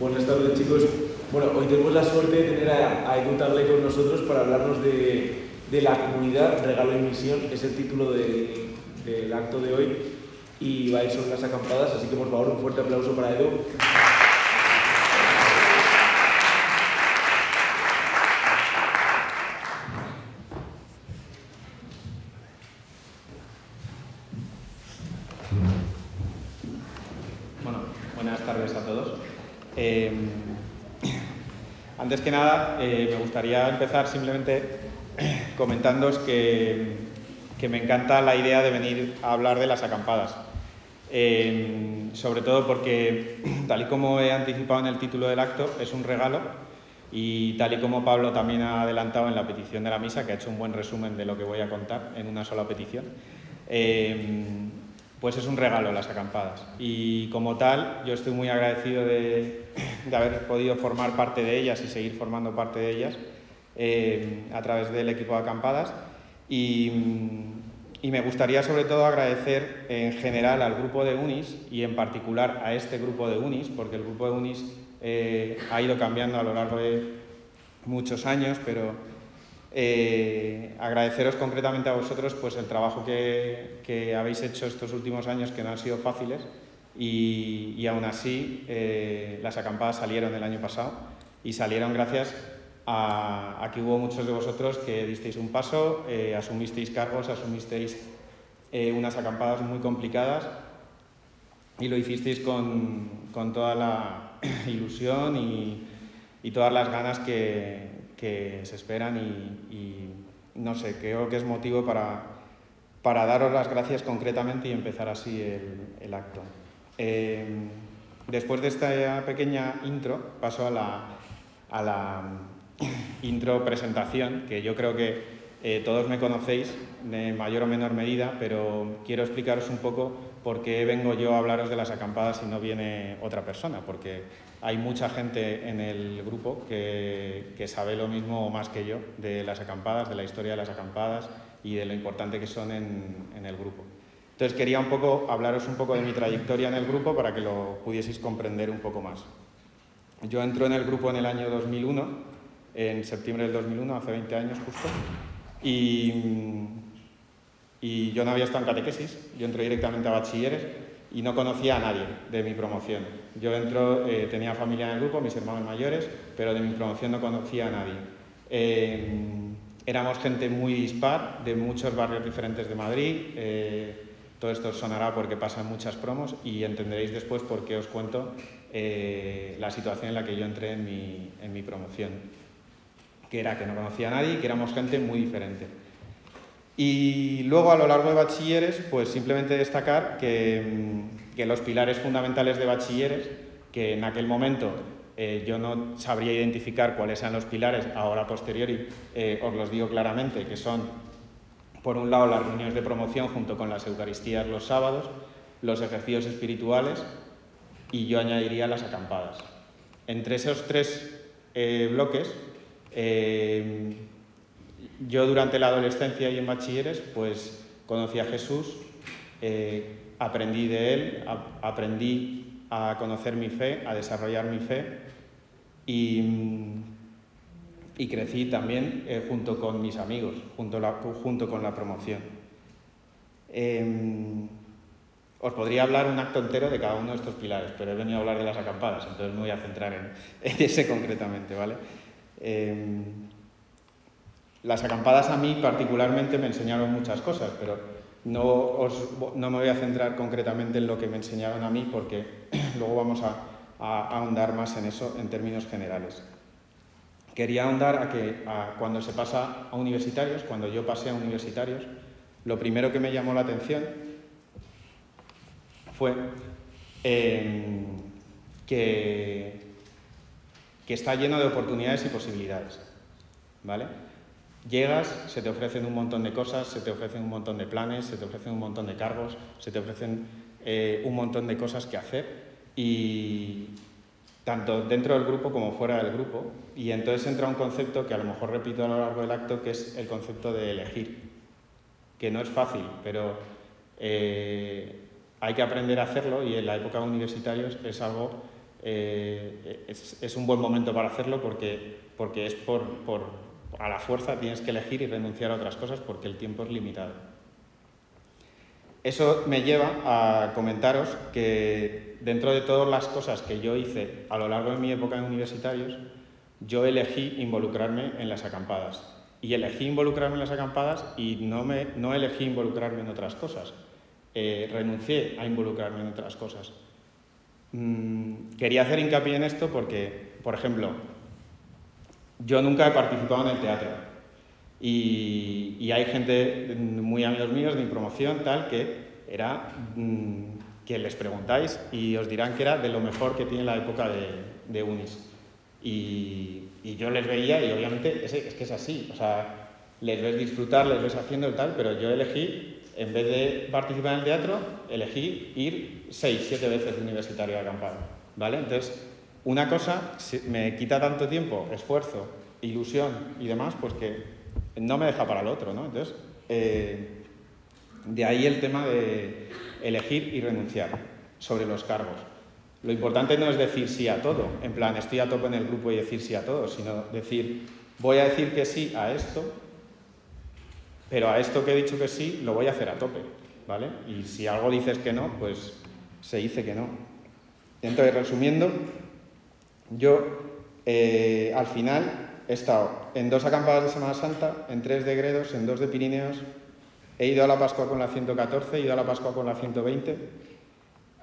Buenas tardes chicos. Bueno, hoy tenemos la suerte de tener a, Edu Tagle con nosotros para hablarnos de, de, la comunidad Regalo y Misión, es el título de, del acto de hoy y va a ir sobre las acampadas, así que por favor un fuerte aplauso para Edu. Antes que nada, eh, me gustaría empezar simplemente comentándoos que, que, me encanta la idea de venir a hablar de las acampadas. Eh, sobre todo porque, tal y como he anticipado en el título del acto, es un regalo y tal y como Pablo también ha adelantado en la petición de la misa, que ha hecho un buen resumen de lo que voy a contar en una sola petición, eh, pues es un regalo las acampadas. Y como tal, yo estoy muy agradecido de, haber podido formar parte de ellas y seguir formando parte de ellas eh, a través del equipo de acampadas. Y, me gustaría sobre todo agradecer en general al grupo de UNIS y en particular a este grupo de UNIS, porque el grupo de UNIS eh, ha ido cambiando a lo largo de muchos años, pero eh, agradeceros concretamente a vosotros pues, el trabajo que, habéis hecho estos últimos años, que no han sido fáciles, y, aún así eh, las acampadas salieron el año pasado y salieron gracias a, que hubo muchos de vosotros que disteis un paso, eh, asumisteis cargos, asumisteis unas acampadas muy complicadas y lo hicisteis con, toda la ilusión y todas las ganas que, que se esperan y, no sé, creo que es motivo para, para, daros las gracias concretamente y empezar así el, acto. Eh, después de esta pequeña intro, paso a la, a la intro presentación, que yo creo que eh, todos me conocéis de mayor o menor medida, pero quiero explicaros un poco por qué vengo yo a hablaros de las acampadas si no viene otra persona, porque hay mucha gente en el grupo que, sabe lo mismo o más que yo de las acampadas, de la historia de las acampadas y de lo importante que son en, el grupo. Entonces quería un poco hablaros un poco de mi trayectoria en el grupo para que lo pudieseis comprender un poco más. Yo entro en el grupo en el año 2001, en septiembre del 2001, hace 20 años justo, y, y yo no había estado en catequesis, yo entré directamente a bachilleres y no conocía a nadie de mi promoción. Yo entro, eh, tenía familia en el grupo, mis hermanos mayores, pero de mi promoción no conocía a nadie. Eh, éramos gente muy dispar, de muchos barrios diferentes de Madrid. Eh, todo esto os sonará porque pasan muchas promos y entenderéis después por qué os cuento la situación en la que yo entré en mi, en mi promoción, que era que no conocía a nadie y que éramos gente muy diferente. Y luego a lo largo de bachilleres, pues simplemente destacar que, mm, que los pilares fundamentales de bachilleres, que en aquel momento eh, yo no sabría identificar cuáles eran los pilares, ahora posteriori eh, os los digo claramente, que son, por un lado, las reuniones de promoción junto con las Eucaristías los sábados, los ejercicios espirituales y yo añadiría las acampadas. Entre esos tres eh, bloques, yo durante la adolescencia y en bachilleres, pues conocí a Jesús, eh, aprendí de Él, aprendí a conocer mi fe, a desarrollar mi fe y, crecí también eh, junto con mis amigos, junto, junto con la promoción. Em, os podría hablar un acto entero de cada uno de estos pilares, pero he venido a hablar de las acampadas, entonces me voy a centrar en, ese concretamente, ¿vale? Las acampadas a mí particularmente me enseñaron muchas cosas, pero no, no me voy a centrar concretamente en lo que me enseñaron a mí porque luego vamos a, ahondar más en eso en términos generales. Quería ahondar a que cuando se pasa a universitarios, cuando yo pasé a universitarios, lo primero que me llamó la atención fue em, que, que está lleno de oportunidades y posibilidades. ¿Vale? Llegas, se te ofrecen un montón de cosas, se te ofrecen un montón de planes, se te ofrecen un montón de cargos, se te ofrecen eh, un montón de cosas que hacer y tanto dentro del grupo como fuera del grupo. Y entonces entra un concepto que a lo mejor repito a lo largo del acto, que es el concepto de elegir, que no es fácil, pero eh, hay que aprender a hacerlo y en la época de universitarios es algo eh, es, un buen momento para hacerlo porque, porque es por, por, a la fuerza tienes que elegir y renunciar a otras cosas porque el tiempo es limitado. Eso me lleva a comentaros que dentro de todas las cosas que yo hice a lo largo de mi época en universitarios, yo elegí involucrarme en las acampadas. Y elegí involucrarme en las acampadas y no, me, no elegí involucrarme en otras cosas. Eh, renuncié a involucrarme en otras cosas. Mm, quería hacer hincapié en esto porque, por ejemplo, yo nunca he participado en el teatro. Y, hay gente muy amigos míos de mi promoción, tal, que era mm, que les preguntáis y os dirán que era de lo mejor que tiene la época de, de Unis. Y, yo les veía y obviamente es, que es así, o sea, les ves disfrutar, les ves haciendo el tal, pero yo elegí, en vez de participar en el teatro, elegí ir seis, siete veces de universitario a acampar, ¿vale? Entonces, una cosa me quita tanto tiempo, esfuerzo, ilusión y demás, pues que no me deja para el otro, ¿no? Entonces, eh, de ahí el tema de elegir y renunciar sobre los cargos. Lo importante no es decir sí a todo, en plan, estoy a tope en el grupo y decir sí a todo, sino decir, voy a decir que sí a esto, pero a esto que he dicho que sí, lo voy a hacer a tope, ¿vale? Y si algo dices que no, pues se dice que no. Entonces, resumiendo, yo eh, al final he estado en dos acampadas de Semana Santa, en tres de Gredos, en dos de Pirineos, he ido a la Pascua con la 114, he ido a la Pascua con la 120,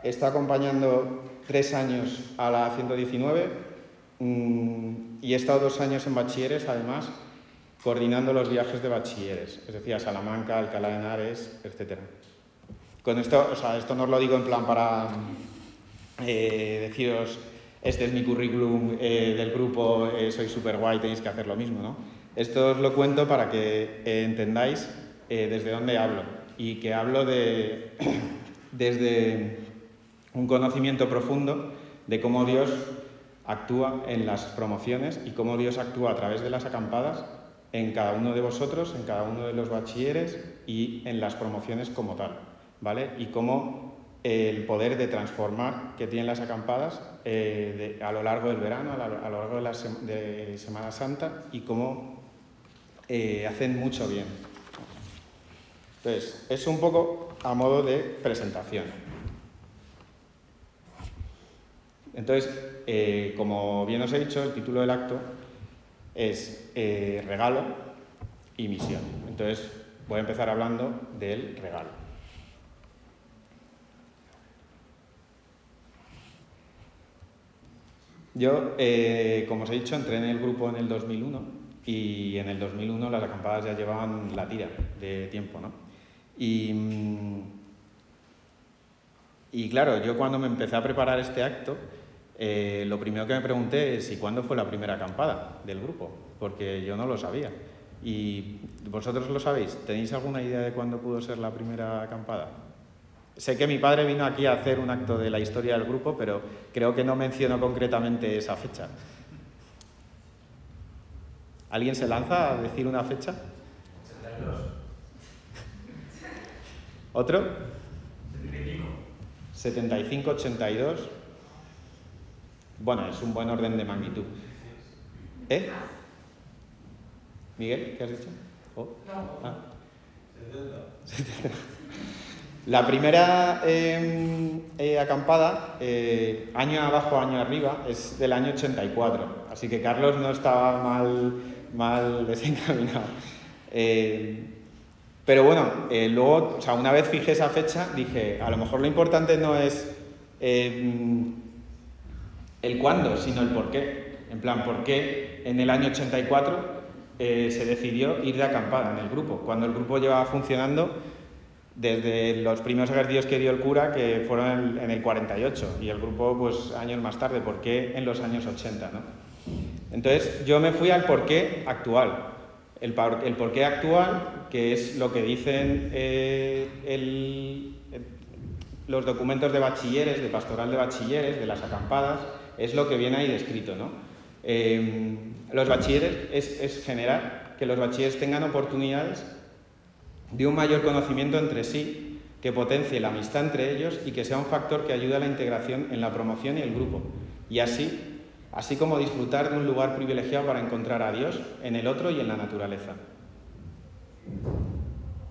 he estado acompañando tres años a la 119 mm, y he estado dos años en bachilleres, además, coordinando los viajes de bachilleres, es decir, a Salamanca, Alcalá de Henares, etc. Con esto, o sea, esto no os lo digo en plan para eh, deciros, este es mi currículum eh, del grupo, eh, soy súper guay, tenéis que hacer lo mismo, ¿no? Esto os lo cuento para que entendáis desde dónde hablo y que hablo de, desde un conocimiento profundo de cómo Dios actúa en las promociones y cómo Dios actúa a través de las acampadas en cada uno de vosotros, en cada uno de los bachilleres y en las promociones como tal, ¿vale? Y cómo el poder de transformar que tienen las acampadas eh, a lo largo del verano, a, lo largo de la Semana Santa y cómo eh, hacen mucho bien. Entonces, es un poco a modo de presentación. Entonces, eh, como bien os he dicho, el título del acto es regalo y misión. Entonces, voy a empezar hablando del regalo. Yo, eh, como os he dicho, entré en el grupo en el 2001 y en el 2001 las acampadas ya llevaban la tira de tiempo, ¿no? Y, mm, claro, yo cuando me empecé a preparar este acto, eh, lo primero que me pregunté es, ¿y cuándo fue la primera acampada del grupo? Porque yo no lo sabía. ¿Y vosotros lo sabéis? ¿Tenéis alguna idea de cuándo pudo ser la primera acampada? Sé que mi padre vino aquí a hacer un acto de la historia del grupo, pero creo que no mencionó concretamente esa fecha. ¿Alguien se lanza a decir una fecha? 82. ¿Otro? 75. 75, 82. Bueno, es un buen orden de magnitud. ¿Eh? Miguel, ¿qué has dicho? Oh. Ah. La primera em, eh, acampada, eh, año abajo, año arriba, es del año 84, así que Carlos no estaba mal, mal desencaminado. Eh, pero bueno, luego, o sea, una vez fijé esa fecha, dije, a lo mejor lo importante no es em, el cuándo, sino el por qué. En plan, ¿por qué en el año 84 eh, se decidió ir de acampada en el grupo? Cuando el grupo llevaba funcionando desde los primeros ejercicios que dio el cura, que fueron en el 48, y el grupo, pues, años más tarde, ¿por qué en los años 80? ¿no? Entonces, yo me fui al porqué actual. El, el porqué actual, que es lo que dicen eh, los documentos de bachilleres, de pastoral de bachilleres, de las acampadas, es lo que viene ahí descrito. ¿no? Em, los bachilleres es, generar que los bachilleres tengan oportunidades de un mayor conocimiento entre sí, que potencie la amistad entre ellos y que sea un factor que ayude a la integración en la promoción y el grupo. y así, así como disfrutar de un lugar privilegiado para encontrar a Dios en el otro y en la naturaleza.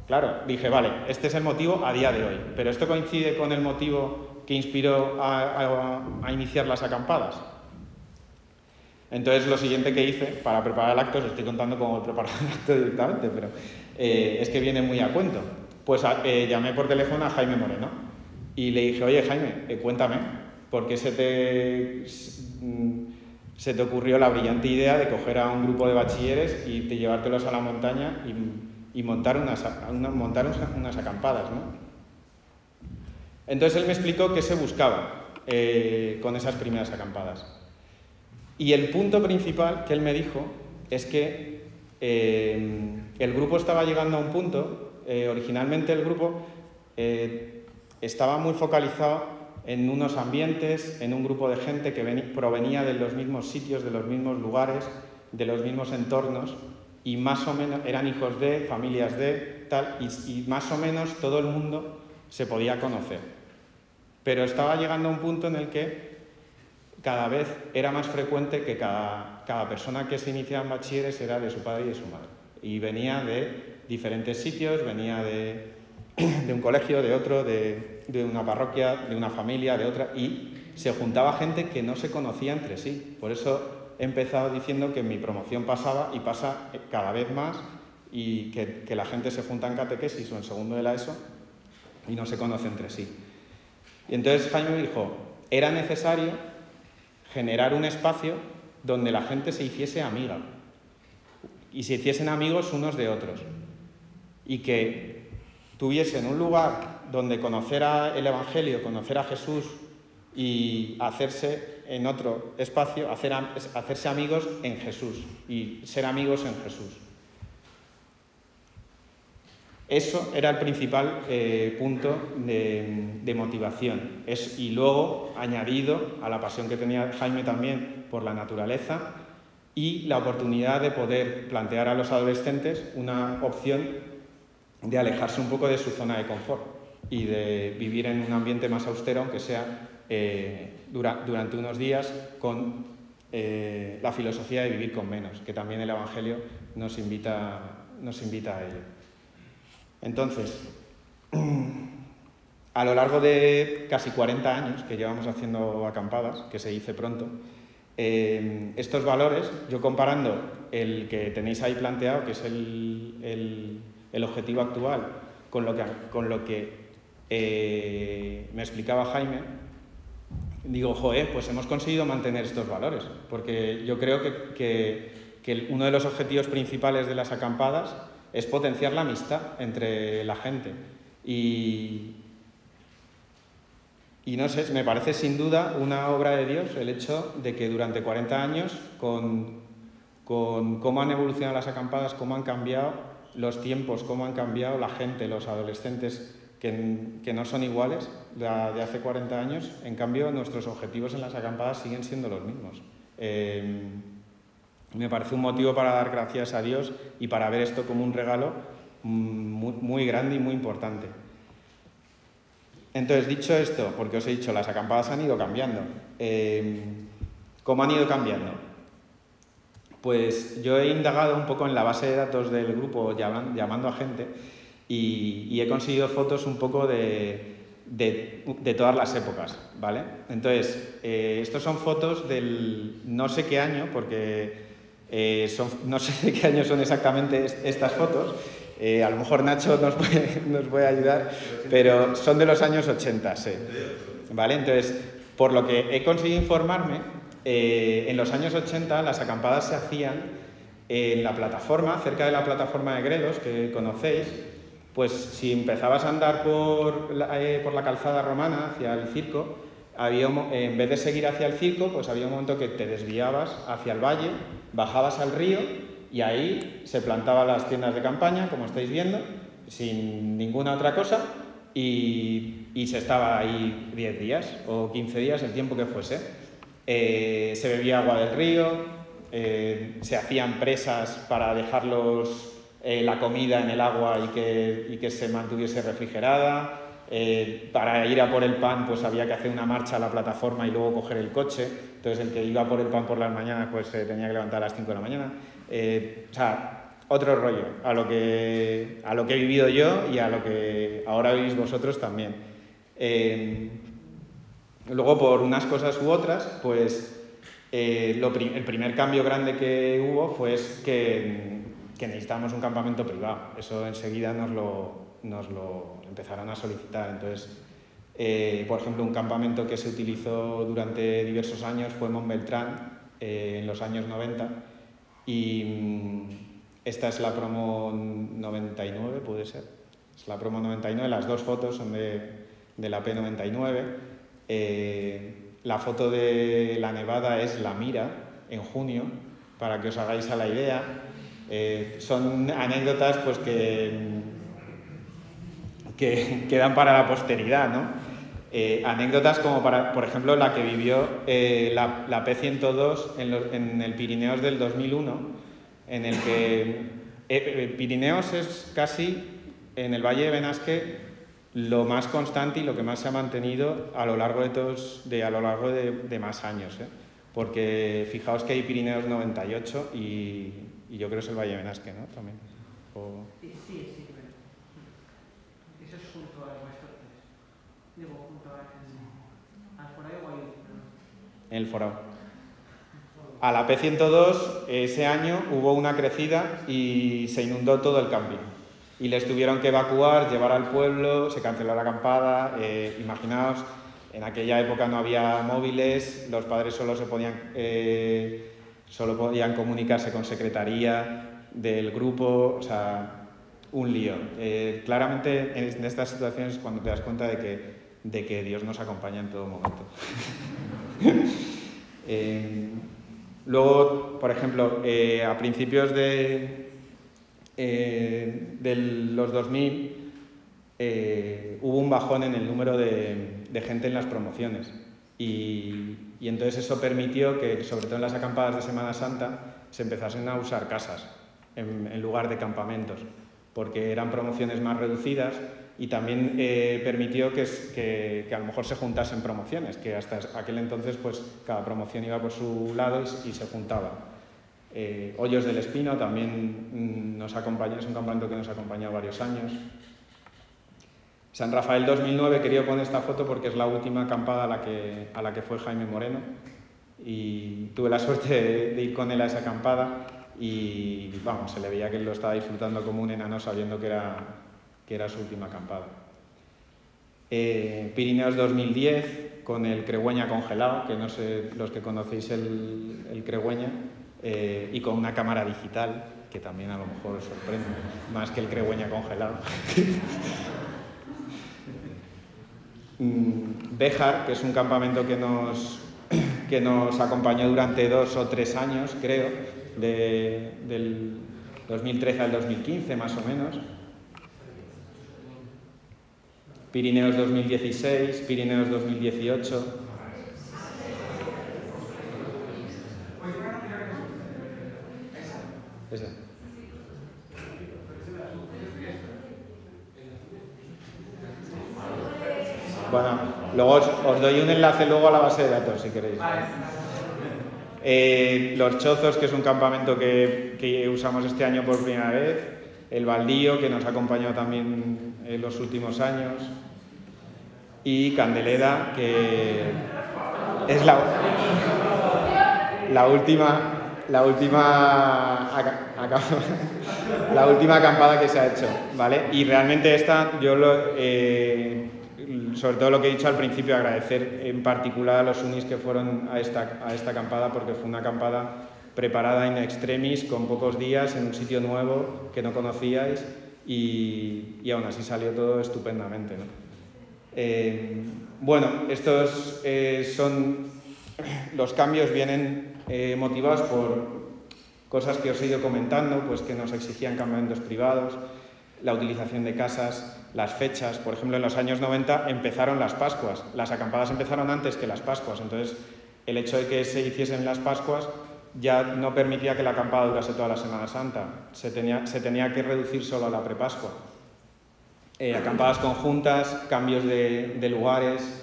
Claro, dije, vale, este es el motivo a día de hoy, pero esto coincide con el motivo que inspiró a, iniciar las acampadas. Entonces lo siguiente que hice para preparar el acto, os estoy contando cómo he preparado el acto directamente, pero eh, es que viene muy a cuento. Pues eh, llamé por teléfono a Jaime Moreno y le dije, oye Jaime, eh, cuéntame, ¿por qué se te, mm, se te ocurrió la brillante idea de coger a un grupo de bachilleres y de llevártelos a la montaña y, montar, unas, montar unas acampadas? ¿no? Entonces él me explicó qué se buscaba con esas primeras acampadas. Y el punto principal que él me dijo es que eh, el grupo estaba llegando a un punto, eh, originalmente el grupo eh, estaba muy focalizado en unos ambientes, en un grupo de gente que provenía de los mismos sitios, de los mismos lugares, de los mismos entornos, y más o menos eran hijos de, familias de, tal, y más o menos todo el mundo se podía conocer. Pero estaba llegando a un punto en el que cada vez era más frecuente que cada, persona que se iniciaba en bachilleres era de su padre y de su madre. Y venía de diferentes sitios, venía de, un colegio, de otro, de, una parroquia, de una familia, de otra, y se juntaba gente que no se conocía entre sí. Por eso he empezado diciendo que mi promoción pasaba y pasa cada vez más y que, que la gente se junta en catequesis o en segundo de la ESO y no se conoce entre sí. Y entonces Jaime me dijo, era necesario generar un espacio donde la gente se hiciese amiga y se hiciesen amigos unos de otros y que tuviesen un lugar donde conocer el Evangelio, conocer a Jesús y hacerse en otro espacio, hacer, hacerse amigos en Jesús y ser amigos en Jesús. Eso era el principal eh, punto de, motivación. y luego, añadido a la pasión que tenía Jaime también por la naturaleza y la oportunidad de poder plantear a los adolescentes una opción de alejarse un poco de su zona de confort y de vivir en un ambiente más austero, aunque sea eh, durante unos días, con eh, la filosofía de vivir con menos, que también el Evangelio nos invita, nos invita a ello. Entonces, a lo largo de casi 40 años que llevamos haciendo acampadas, que se dice pronto, eh, estos valores, yo comparando el que tenéis ahí planteado, que es el, objetivo actual, con lo que, con lo que eh, me explicaba Jaime, digo, joder, pues hemos conseguido mantener estos valores, porque yo creo que uno de los objetivos principales de las acampadas es potenciar la amistad entre la gente. Y, y no sé, me parece sin duda una obra de Dios el hecho de que durante 40 años, con, con cómo han evolucionado las acampadas, cómo han cambiado los tiempos, cómo han cambiado la gente, los adolescentes, que, que, no son iguales de, hace 40 años, en cambio nuestros objetivos en las acampadas siguen siendo los mismos. Eh, me parece un motivo para dar gracias a Dios y para ver esto como un regalo muy, grande y muy importante. Entonces, dicho esto, porque os he dicho, las acampadas han ido cambiando. Eh, ¿Cómo han ido cambiando? Pues yo he indagado un poco en la base de datos del grupo llamando a gente y, he conseguido fotos un poco de, todas las épocas, ¿vale? Entonces, eh, estos son fotos del no sé qué año, porque eh, no sé de qué año son exactamente estas fotos, eh, a lo mejor Nacho nos puede, nos ayudar, pero son de los años 80, sí. ¿Vale? Entonces, por lo que he conseguido informarme, eh, en los años 80 las acampadas se hacían en la plataforma, cerca de la plataforma de Gredos, que conocéis, pues si empezabas a andar por por la calzada romana hacia el circo, había, en vez de seguir hacia el circo, pues había un momento que te desviabas hacia el valle, bajabas al río y ahí se plantaban las tiendas de campaña, como estáis viendo, sin ninguna otra cosa, y, se estaba ahí 10 días o 15 días, el tiempo que fuese. Eh, se bebía agua del río, eh, se hacían presas para dejarlos eh, la comida en el agua y que, y que se mantuviese refrigerada, Eh, para ir a por el pan, pues había que hacer una marcha a la plataforma y luego coger el coche. Entonces, el que iba por el pan por las mañanas, pues se tenía que levantar a las 5 de la mañana. Eh, o sea, otro rollo, a lo, que, a lo que he vivido yo y a lo que ahora vivís vosotros también. Eh, luego, por unas cosas u otras, pues el primer cambio grande que hubo fue que, que necesitábamos un campamento privado. Eso enseguida nos lo, nos lo empezaron a solicitar. Entonces, eh, por ejemplo, un campamento que se utilizó durante diversos años fue Montbeltrán eh, en los años 90 y mm, esta es la promo 99, puede ser. Es la promo 99, las dos fotos son de, la P99. Eh, la foto de la nevada es la Mira en junio, para que os hagáis a la idea. son anécdotas pues, que que quedan para la posteridad, ¿no? Eh, anécdotas como, para, por ejemplo, la que vivió eh, la, P102 en, el Pirineos del 2001, en el que eh, Pirineos es casi, en el Valle de Benasque, lo más constante y lo que más se ha mantenido a lo largo de, todos, de, a lo largo de, más años. Porque fijaos que hay Pirineos 98 y, yo creo que es el Valle de Benasque, ¿no? También. Sí, sí, sí. En el forado. A la P102 ese año hubo una crecida y se inundó todo el camping. Y les tuvieron que evacuar, llevar al pueblo, se canceló la acampada. Eh, imaginaos, en aquella época no había móviles, los padres solo, se podían, eh, solo podían comunicarse con secretaría del grupo, o sea, un lío. Eh, claramente en estas situaciones cuando te das cuenta de que, de que Dios nos acompaña en todo momento. Eh, luego, por ejemplo, eh, a principios de, eh, los 2000 hubo un bajón en el número de, gente en las promociones. Y, entonces eso permitió que, sobre todo en las acampadas de Semana Santa, se empezasen a usar casas en lugar de campamentos, porque eran promociones más reducidas y también eh, permitió que, que, a lo mejor se juntasen promociones, que hasta aquel entonces pues cada promoción iba por su lado y, se juntaba. Eh, Hoyos del Espino también mm, nos acompaña, es un campamento que nos ha acompañado varios años. San Rafael 2009 quería poner esta foto porque es la última acampada a la que, a la que fue Jaime Moreno y tuve la suerte de, de ir con él a esa acampada y vamos, se le veía que lo estaba disfrutando como un enano sabiendo que era que era su última acampada. Eh, Pirineos 2010 con el Cregüeña congelado, que no sé los que conocéis el, el Cregüeña, eh, y con una cámara digital, que también a lo mejor os sorprende, más que el Cregüeña congelado. Mm, Béjar, que es un campamento que nos, que nos acompañó durante dos o tres años, creo, del 2013 al 2015 más o menos, Pirineos 2016, Pirineos 2018. Bueno, luego os, doy un enlace luego a la base de datos si queréis. Eh, los Chozos, que es un campamento que, usamos este año por primera vez. El Baldío, que nos ha acompañado también en los últimos años, y Candeleda, que es la, la última, la última, la última acampada que se ha hecho, ¿vale? Y realmente esta, yo lo, eh, sobre todo lo que he dicho al principio, agradecer en particular a los unis que fueron a esta, a esta acampada, porque fue una acampada preparada in extremis, con pocos días, en un sitio nuevo que no conocíais, y, y aún así salió todo estupendamente, ¿no? Eh, bueno, estos eh, son los cambios vienen eh, motivados por cosas que os he ido comentando, pues que nos exigían campamentos privados, la utilización de casas, las fechas. Por ejemplo, en los años 90 empezaron las Pascuas. Las acampadas empezaron antes que las Pascuas. Entonces, el hecho de que se hiciesen las Pascuas ya no permitía que la acampada durase toda la Semana Santa. Se tenía, se tenía que reducir solo a la prepascua. eh, acampadas conjuntas, cambios de, lugares.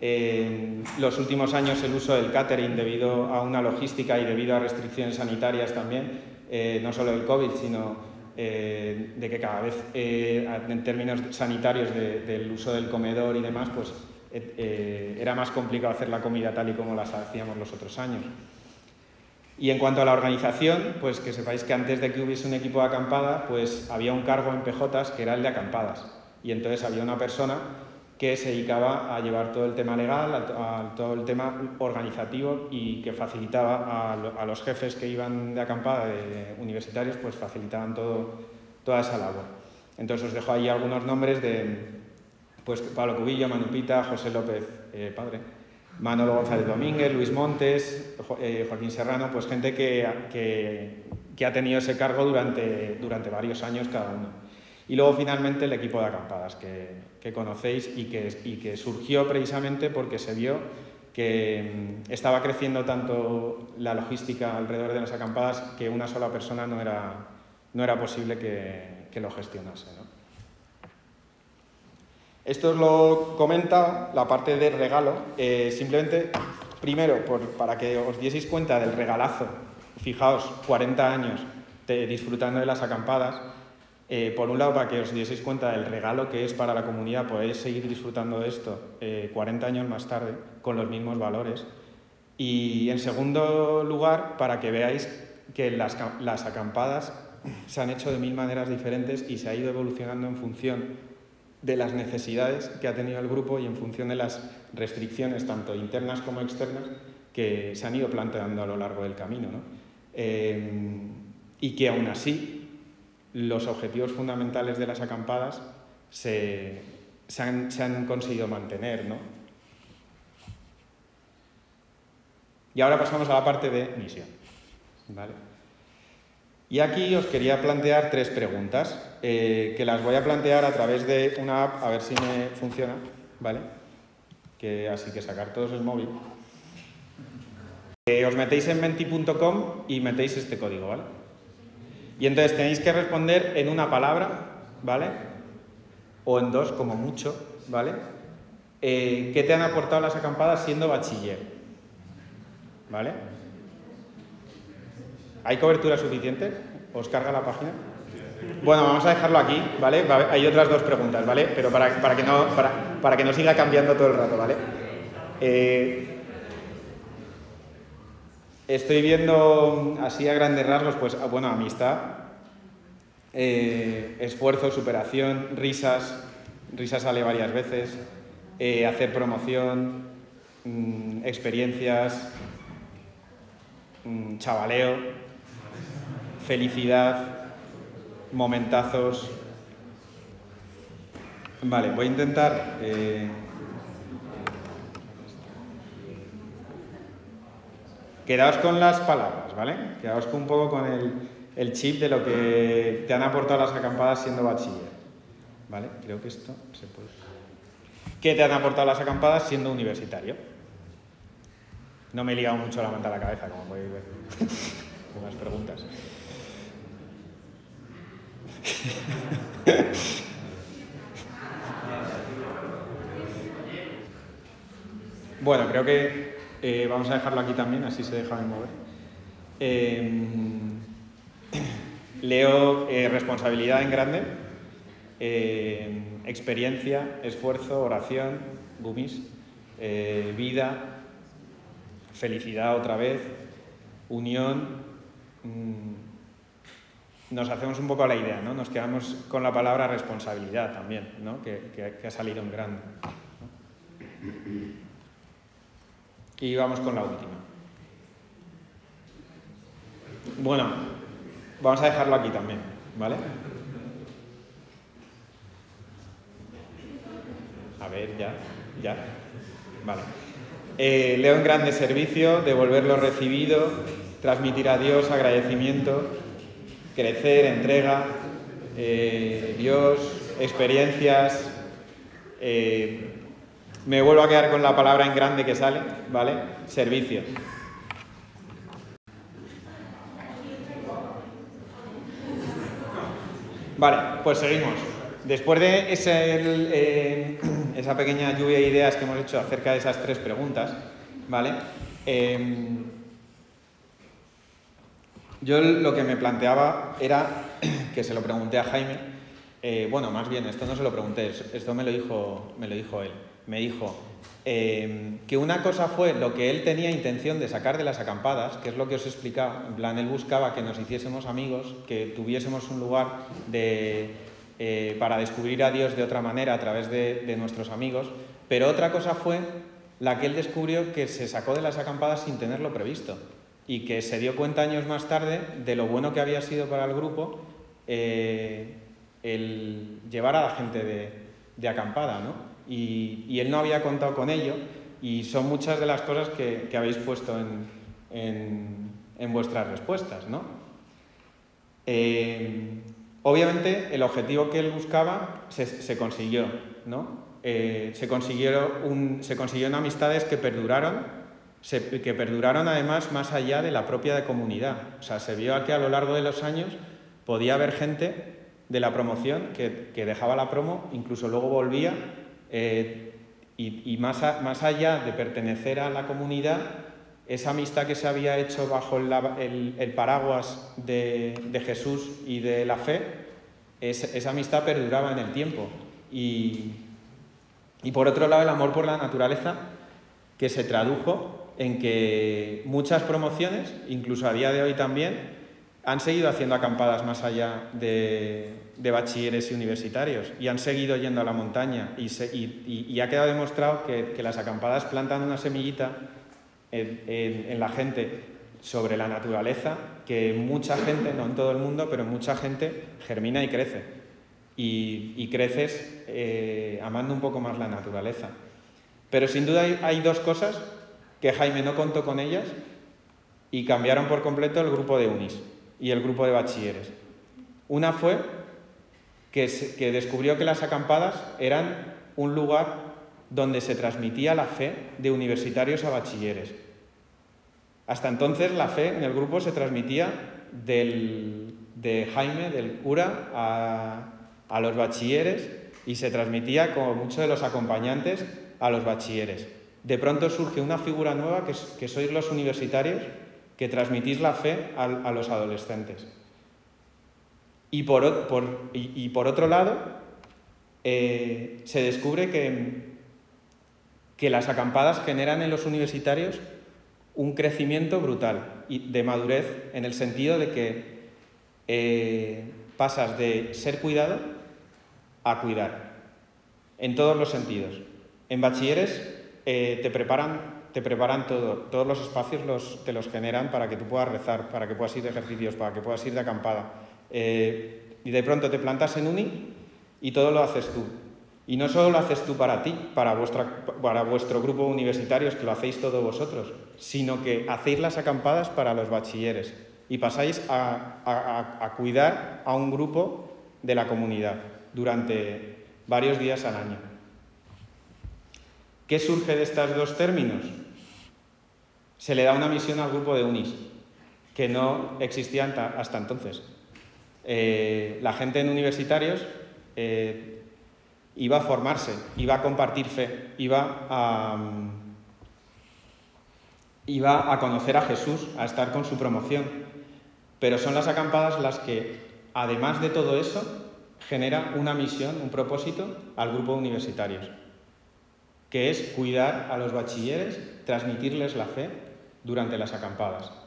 En los últimos años el uso del catering debido a una logística y debido a restricciones sanitarias también, eh, no solo el COVID, sino eh, de que cada vez en términos sanitarios del uso del comedor y demás, pues era más complicado hacer la comida tal y como las hacíamos los otros años. Y en cuanto a la organización, pues que sepáis que antes de que hubiese un equipo de acampada, pues había un cargo en PJs que era el de acampadas. Y entonces había una persona que se dedicaba a llevar todo el tema legal, a, todo el tema organizativo y que facilitaba a, los jefes que iban de acampada, de universitarios, pues facilitaban todo, toda esa labor. Entonces os dejo ahí algunos nombres de pues, Pablo Cubillo, Manupita, José López, eh, padre, Manolo González Domínguez, Luis Montes, eh, Joaquín Serrano, pues gente que, que, ha tenido ese cargo durante, durante varios años cada uno. Y luego finalmente el equipo de acampadas que, que conocéis y que, y que surgió precisamente porque se vio que mm, estaba creciendo tanto la logística alrededor de las acampadas que una sola persona no era, no era posible que, que lo gestionase. ¿no? Esto os lo comenta la parte de regalo, eh, simplemente, primero, para que os dieseis cuenta del regalazo, fijaos, 40 años disfrutando de las acampadas, eh, por un lado, para que os dieseis cuenta del regalo que es para la comunidad poder seguir disfrutando de esto 40 eh, años más tarde, con los mismos valores. Y en segundo lugar, para que veáis que las, las acampadas se han hecho de mil maneras diferentes y se ha ido evolucionando en función de las necesidades que ha tenido el grupo y en función de las restricciones, tanto internas como externas, que se han ido planteando a lo largo del camino. Eh, y que aún así los objetivos fundamentales de las acampadas se, han, conseguido mantener. Y ahora pasamos a la parte de misión. ¿vale? Y aquí os quería plantear tres preguntas, eh, que las voy a plantear a través de una app, a ver si me funciona, ¿vale? Que, así que sacar todos el móvil. Eh, os metéis en menti.com y metéis este código, ¿vale? Y entonces tenéis que responder en una palabra, ¿vale? O en dos, como mucho, ¿vale? Eh, ¿Qué te han aportado las acampadas siendo bachiller? ¿Vale? ¿Hay cobertura suficiente? ¿Os carga la página? Bueno, vamos a dejarlo aquí, ¿vale? Hay otras dos preguntas, ¿vale? Pero para, que, no, para, que no siga cambiando todo el rato, ¿vale? Eh, estoy viendo así a grandes rasgos, pues, ah, bueno, amistad, eh, esfuerzo, superación, risas, risas sale varias veces, eh, hacer promoción, mm, experiencias, mm, chavaleo, felicidad, momentazos. Vale, voy a intentar... Eh, quedaos con las palabras, ¿vale? Quedaos un poco con el, chip de lo que te han aportado las acampadas siendo bachiller. ¿Vale? Creo que esto se puede... ¿Qué te han aportado las acampadas siendo universitario? No me he ligado mucho la manta a la cabeza, como podéis ver, con las preguntas. bueno, creo que eh, vamos a dejarlo aquí también, así se deja de mover. Em, leo eh, responsabilidad en grande, em, experiencia, esfuerzo, oración, gumis, eh, vida, felicidad otra vez, unión, mm, nos hacemos un poco a la idea, ¿no? Nos quedamos con la palabra responsabilidad también, ¿no? que, ha salido en grande. Y vamos con la última. Bueno, vamos a dejarlo aquí también, ¿vale? A ver, ya, ya. Vale. Eh, leo en grande servicio, devolver lo recibido, transmitir a Dios agradecimiento, crecer, entrega, eh, Dios, experiencias. Eh, me vuelvo a quedar con la palabra en grande que sale, ¿vale? Servicio. Vale, pues seguimos. después de ese, esa pequeña lluvia de ideas que hemos hecho acerca de esas tres preguntas, ¿vale? Em, yo lo que me planteaba era, que se lo pregunté a Jaime, eh, bueno, más bien, esto no se lo pregunté, esto me lo dijo, me lo dijo él. Me dijo em, que una cosa fue lo que él tenía intención de sacar de las acampadas, que es lo que os he explicado. En plan, él buscaba que nos hiciésemos amigos, que tuviésemos un lugar eh, para descubrir a Dios de otra manera a través de nuestros amigos. Pero otra cosa fue la que él descubrió que se sacó de las acampadas sin tenerlo previsto y que se dio cuenta años más tarde de lo bueno que había sido para el grupo eh, el llevar a la gente de, acampada, ¿no? Y, él no había contado con ello y son muchas de las cosas que, habéis puesto en, vuestras respuestas, ¿no? Eh, obviamente el objetivo que él buscaba se, se consiguió, ¿no? Eh, se, consiguieron se consiguieron amistades que perduraron, que perduraron además más allá de la propia comunidad. O sea, se vio que a lo largo de los años podía haber gente de la promoción que, dejaba la promo, incluso luego volvía, eh, y, más, más, allá de pertenecer a la comunidad, esa amistad que se había hecho bajo el, paraguas de, Jesús y de la fe, esa amistad perduraba en el tiempo. Y, y por otro lado, el amor por la naturaleza, que se tradujo en que muchas promociones, incluso a día de hoy también, han seguido haciendo acampadas más allá de, bachilleres y universitarios y han seguido yendo a la montaña y, ha quedado demostrado que, las acampadas plantan una semillita en, la gente sobre la naturaleza que mucha gente, no en todo el mundo, pero mucha gente germina y crece y, creces eh, amando un poco más la naturaleza. Pero sin duda hay, dos cosas que Jaime no contó con ellas y cambiaron por completo el grupo de unis y el grupo de bachilleres. Una fue que, que descubrió que las acampadas eran un lugar donde se transmitía la fe de universitarios a bachilleres. Hasta entonces la fe en el grupo se transmitía del, de Jaime, del cura, a, a los bachilleres y se transmitía como muchos de los acompañantes a los bachilleres. De pronto surge una figura nueva que, sois los universitarios que transmitís la fe a, los adolescentes. Y por, por, otro lado, eh, se descubre que, que las acampadas generan en los universitarios un crecimiento brutal y de madurez en el sentido de que eh, pasas de ser cuidado a cuidar, en todos los sentidos. En bachilleres eh, te, preparan, te preparan todo, todos los espacios los, te los generan para que tú puedas rezar, para que puedas ir de ejercicios, para que puedas ir de acampada. Eh, y de pronto te plantas en uni y todo lo haces tú. Y no solo lo haces tú para ti, para, vuestra, para vuestro grupo universitario, que lo hacéis todos vosotros, sino que hacéis las acampadas para los bachilleres y pasáis a, a cuidar a un grupo de la comunidad durante varios días al año. ¿Qué surge de estos dos términos? Se le da una misión al grupo de UNIS, que no existía hasta entonces. Eh, la gente en universitarios eh, iba a formarse, iba a compartir fe, iba a, iba a conocer a Jesús, a estar con su promoción. Pero son las acampadas las que, además de todo eso, genera una misión, un propósito al grupo de universitarios, que es cuidar a los bachilleres, transmitirles la fe durante las acampadas.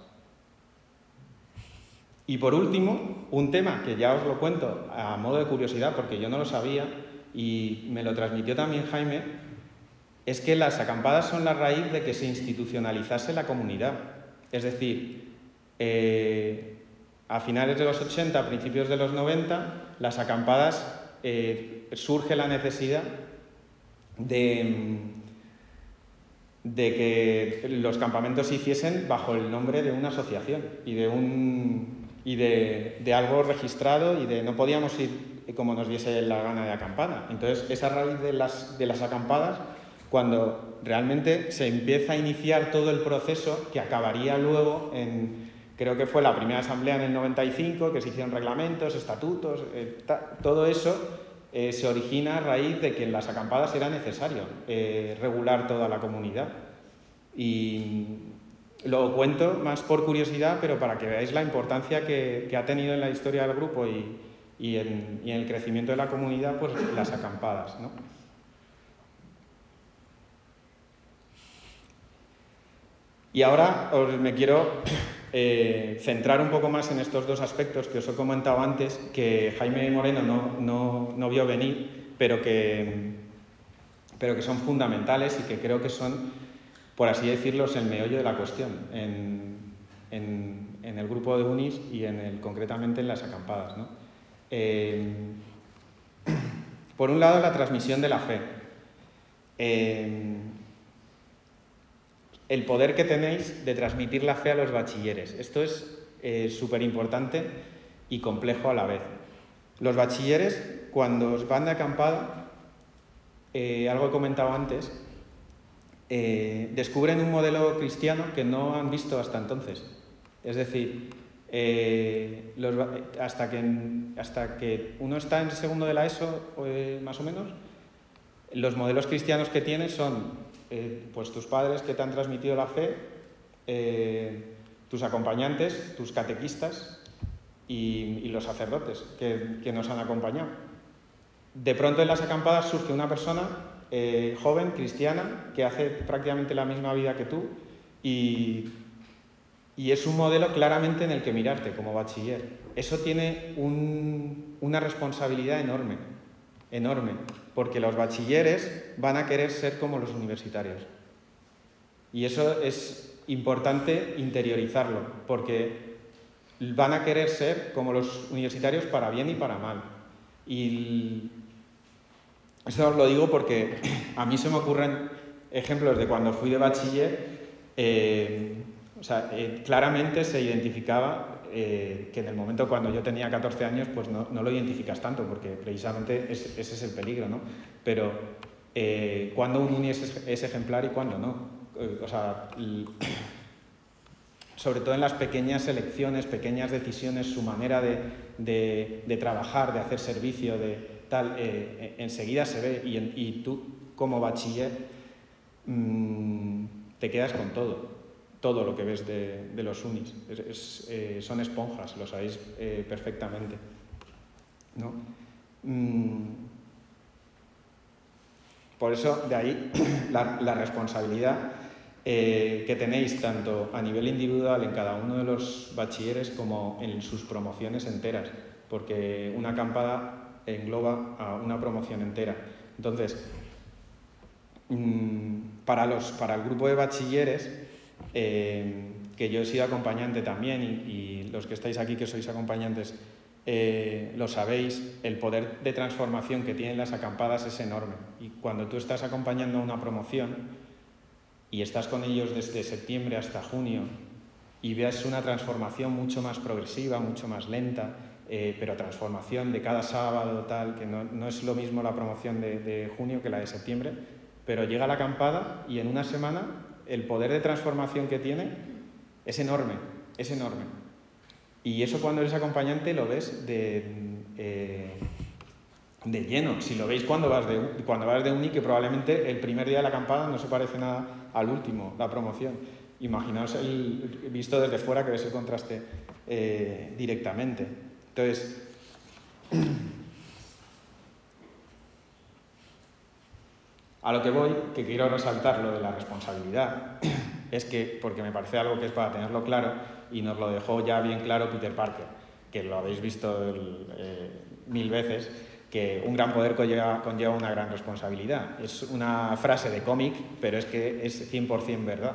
Y por último, un tema que ya os lo cuento a modo de curiosidad, porque yo no lo sabía y me lo transmitió también Jaime, es que las acampadas son la raíz de que se institucionalizase la comunidad. Es decir, eh, a finales de los 80, principios de los 90, las acampadas eh, surge la necesidad de, de, que los campamentos se hiciesen bajo el nombre de una asociación y de, un, y de, algo registrado y de no podíamos ir como nos diese la gana de acampada. Entonces, esa raíz de las, de las acampadas, cuando realmente se empieza a iniciar todo el proceso que acabaría luego en Creo que fue la primera asamblea en el 95, que se hicieron reglamentos, estatutos, eh, todo eso eh, se origina a raíz de que en las acampadas era necesario eh, regular toda la comunidad. Y lo cuento más por curiosidad, pero para que veáis la importancia que, ha tenido en la historia del grupo y, en, el crecimiento de la comunidad, pues las acampadas. Y ahora os me quiero eh, centrar un poco más en estos dos aspectos que os he comentado antes, que Jaime Moreno no, vio venir, pero que, pero que son fundamentales y que creo que son, por así decirlo, el meollo de la cuestión en, el grupo de UNIS y en el, concretamente en las acampadas. Eh, por un lado, la transmisión de la fe. Eh, el poder que tenéis de transmitir la fe a los bachilleres. Esto es eh, súper importante y complejo a la vez. Los bachilleres, cuando os van de acampada, algo he comentado antes, eh, descubren un modelo cristiano que no han visto hasta entonces. Es decir, hasta, que, hasta que uno está en segundo de la ESO, más o menos, los modelos cristianos que tiene son eh, pues tus padres que te han transmitido la fe, eh, tus acompañantes, tus catequistas y, los sacerdotes que, nos han acompañado. De pronto en las acampadas surge una persona eh, joven, cristiana, que hace prácticamente la misma vida que tú y, es un modelo claramente en el que mirarte como bachiller. Eso tiene una responsabilidad enorme, enorme, porque los bachilleres van a querer ser como los universitarios. Y eso es importante interiorizarlo, porque van a querer ser como los universitarios para bien y para mal. Y esto os lo digo porque a mí se me ocurren ejemplos de cuando fui de bachiller, eh, o sea, eh, claramente se identificaba eh, que en el momento cuando yo tenía 14 años, pues no, lo identificas tanto, porque precisamente ese es el peligro, ¿no? Pero cuando un uni es, ejemplar y cuando no. O sea, sobre todo en las pequeñas elecciones, pequeñas decisiones, su manera de, trabajar, de hacer servicio, de tal, enseguida se ve y, tú como bachiller mm, te quedas con todo todo lo que ves de, los unis. Eh, son esponjas, lo sabéis eh, perfectamente. Mm. Por eso, de ahí la, responsabilidad eh, que tenéis tanto a nivel individual en cada uno de los bachilleres como en sus promociones enteras, porque una acampada engloba a una promoción entera. Entonces, mm, para, los, para el grupo de bachilleres, eh, que yo he sido acompañante también y, los que estáis aquí que sois acompañantes eh, lo sabéis, el poder de transformación que tienen las acampadas es enorme. Y cuando tú estás acompañando una promoción y estás con ellos desde septiembre hasta junio y veas una transformación mucho más progresiva, mucho más lenta, eh, pero transformación de cada sábado, tal, que no, es lo mismo la promoción de, de junio que la de septiembre, pero llega la acampada y en una semana el poder de transformación que tiene es enorme, es enorme. Y eso cuando eres acompañante lo ves de, eh, de lleno. Si lo veis cuando vas, de, cuando vas de uni, que probablemente el primer día de la acampada no se parece nada al último, la promoción. Imaginaos el visto desde fuera que ves el contraste eh, directamente. Entonces, A lo que voy, que quiero resaltar lo de la responsabilidad, es que, porque me parece algo que es para tenerlo claro, y nos lo dejó ya bien claro Peter Parker, que lo habéis visto eh, mil veces, que un gran poder conlleva, una gran responsabilidad. Es una frase de cómic, pero es que es 100% verdad.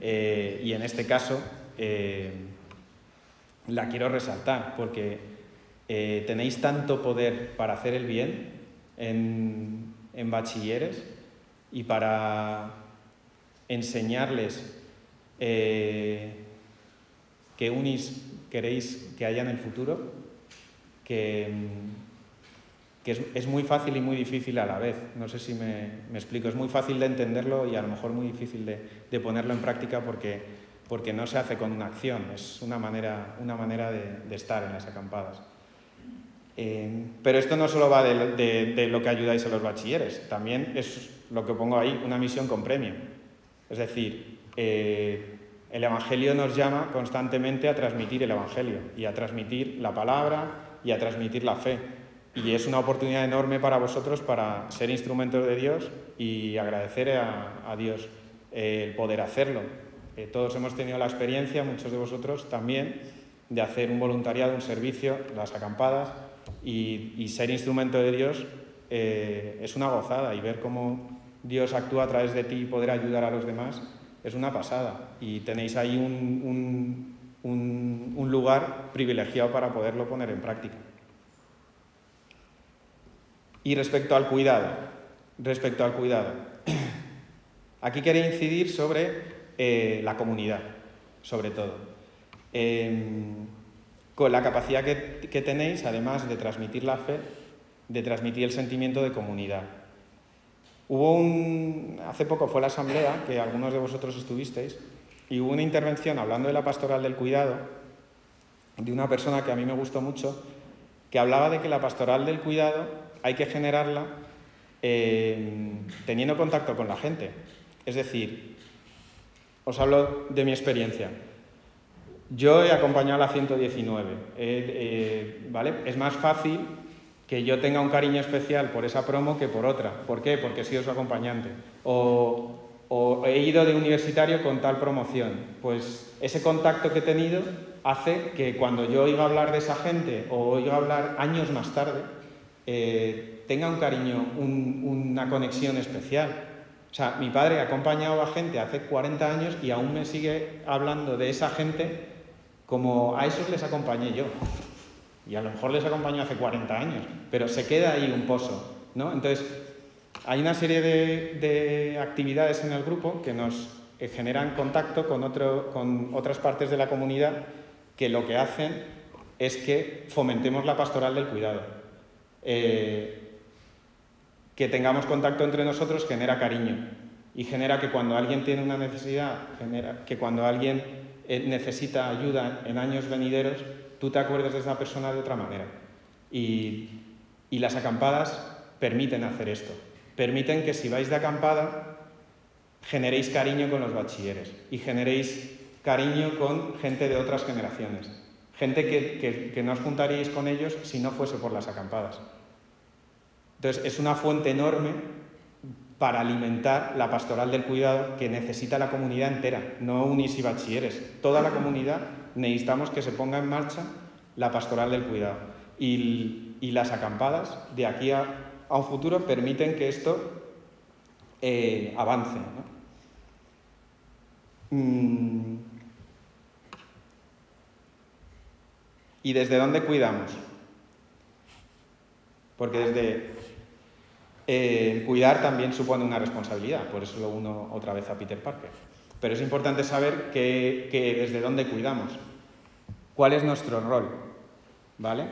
Eh, y en este caso eh, la quiero resaltar, porque tenéis tanto poder para hacer el bien en, en bachilleres y para enseñarles eh, qué unis queréis que haya en el futuro, que, es, muy fácil y muy difícil a la vez. No sé si me, explico, es muy fácil de entenderlo y a lo mejor muy difícil de, ponerlo en práctica porque, porque, no se hace con una acción, es una manera, una manera de, estar en las acampadas. Eh, pero esto no solo va de, lo que ayudáis a los bachilleres, también es lo que pongo ahí, una misión con premio. Es decir, eh, el Evangelio nos llama constantemente a transmitir el Evangelio y a transmitir la palabra y a transmitir la fe. Y es una oportunidad enorme para vosotros para ser instrumentos de Dios y agradecer a, Dios eh, el poder hacerlo. Todos hemos tenido la experiencia, muchos de vosotros también, de hacer un voluntariado, un servicio, las acampadas, y, ser instrumento de Dios eh, es una gozada y ver cómo Dios actúa a través de ti y poder ayudar a los demás es una pasada. Y tenéis ahí un, un lugar privilegiado para poderlo poner en práctica. Y respecto al cuidado, respecto al cuidado, aquí quería incidir sobre eh, la comunidad, sobre todo. Em, con la capacidad que, tenéis, además de transmitir la fe, de transmitir el sentimiento de comunidad. Hubo un, hace poco fue la asamblea, que algunos de vosotros estuvisteis, y hubo una intervención hablando de la pastoral del cuidado, de una persona que a mí me gustó mucho, que hablaba de que la pastoral del cuidado hay que generarla eh, teniendo contacto con la gente. Es decir, os hablo de mi experiencia. Yo he acompañado a la 119, eh, ¿vale? Es más fácil que yo tenga un cariño especial por esa promo que por otra. ¿Por qué? Porque he sido su acompañante. O, he ido de universitario con tal promoción. Pues ese contacto que he tenido hace que cuando yo oiga hablar de esa gente o oiga hablar años más tarde, eh, tenga un cariño, una conexión especial. O sea, mi padre ha acompañado a gente hace 40 años y aún me sigue hablando de esa gente como a esos les acompañé yo. Y a lo mejor les acompañó hace 40 años, pero se queda ahí un pozo. ¿no? Entonces, hay una serie de, actividades en el grupo que nos generan contacto con, otro, con otras partes de la comunidad que lo que hacen es que fomentemos la pastoral del cuidado. Eh, que tengamos contacto entre nosotros genera cariño y genera que cuando alguien tiene una necesidad, genera que cuando alguien eh, necesita ayuda en años venideros, tú te acuerdas de esa persona de otra manera. Y, y las acampadas permiten hacer esto. Permiten que si vais de acampada, generéis cariño con los bachilleres y generéis cariño con gente de otras generaciones. Gente que, que, que no os juntaríais con ellos si no fuese por las acampadas. Entonces, es una fuente enorme para alimentar la pastoral del cuidado que necesita la comunidad entera, no unis y bachilleres. Toda la comunidad necesitamos que se ponga en marcha la pastoral del cuidado. Y, las acampadas de aquí a, un futuro permiten que esto eh, avance. Mm. ¿Y desde dónde cuidamos? Porque desde eh, cuidar también supone una responsabilidad, por eso lo uno otra vez a Peter Parker. Pero es importante saber que, desde dónde cuidamos, cuál es nuestro rol, ¿vale?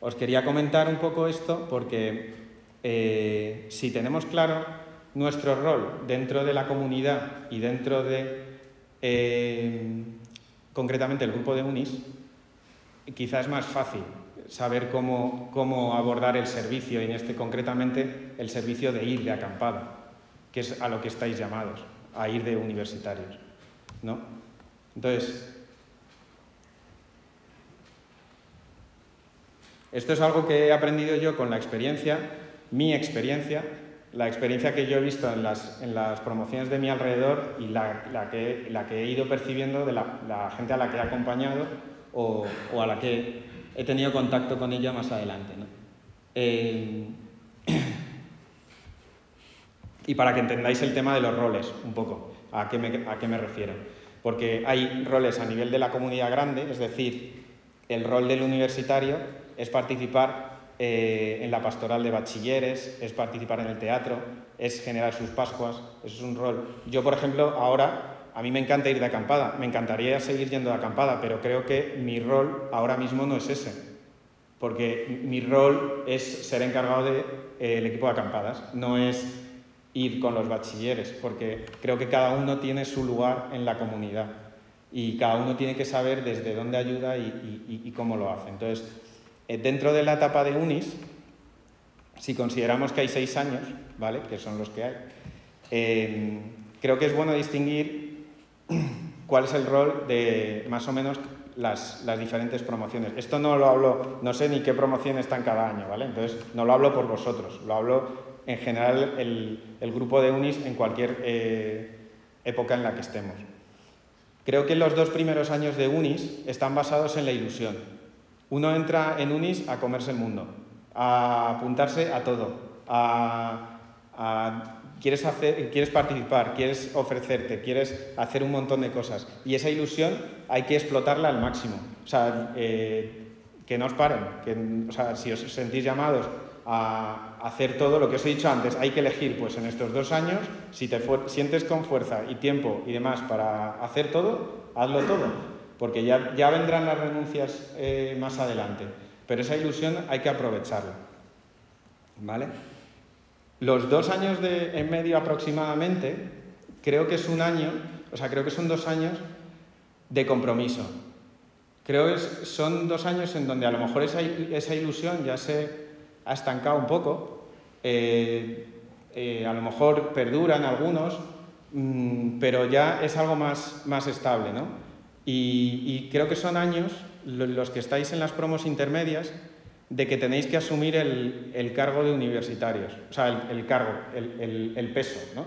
Os quería comentar un poco esto porque eh, si tenemos claro nuestro rol dentro de la comunidad y dentro de, eh, concretamente, el grupo de UNIS, quizás es más fácil saber cómo, cómo abordar el servicio, y en este concretamente el servicio de ir de acampada, que es a lo que estáis llamados, a ir de universitarios. ¿no? Entonces, esto es algo que he aprendido yo con la experiencia, mi experiencia, la experiencia que yo he visto en las, en las promociones de mi alrededor y la, la, que, la que, he ido percibiendo de la, gente a la que he acompañado o, o a la que he tenido contacto con ella más adelante. Eh, y para que entendáis el tema de los roles, un poco, a qué, me, a qué me refiero. Porque hay roles a nivel de la comunidad grande, es decir, el rol del universitario es participar eh, en la pastoral de bachilleres, es participar en el teatro, es generar sus Pascuas, eso es un rol. Yo, por ejemplo, ahora a mí me encanta ir de acampada, me encantaría seguir yendo de acampada, pero creo que mi rol ahora mismo no es ese, porque mi rol es ser encargado del de, eh, equipo de acampadas, no es ir con los bachilleres, porque creo que cada uno tiene su lugar en la comunidad y cada uno tiene que saber desde dónde ayuda y, cómo lo hace. Entonces, Eh, dentro de la etapa de UNIS, si consideramos que hay seis años, ¿vale? que son los que hay, eh, creo que es bueno distinguir cuál es el rol de más o menos las, diferentes promociones. Esto no lo hablo, no sé ni qué promoción están cada año, ¿vale? Entonces, no lo hablo por vosotros, lo hablo en general el, grupo de UNIS en cualquier eh, época en la que estemos. Creo que los dos primeros años de UNIS están basados en la ilusión. Uno entra en UNIS a comerse el mundo, a apuntarse a todo, a, quieres, hacer, quieres participar, quieres ofrecerte, quieres hacer un montón de cosas. Y esa ilusión hay que explotarla al máximo. O sea, eh, que no os paren, que, o sea, si os sentís llamados a hacer todo lo que os he dicho antes, hay que elegir pues en estos dos años, si te sientes con fuerza y tiempo y demás para hacer todo, hazlo todo, porque ya, ya vendrán las renuncias eh, más adelante, pero esa ilusión hay que aprovecharla. ¿Vale? Los dos años de, en medio aproximadamente, creo que es un año, o sea, creo que son dos años de compromiso. Creo que son dos años en donde a lo mejor esa, esa ilusión ya se ha estancado un poco, eh, eh, a lo mejor perduran algunos, mm, pero ya es algo más, más estable. ¿no? Y, creo que son años los que estáis en las promos intermedias de que tenéis que asumir el, cargo de universitarios, o sea, el, cargo, el, peso ¿no?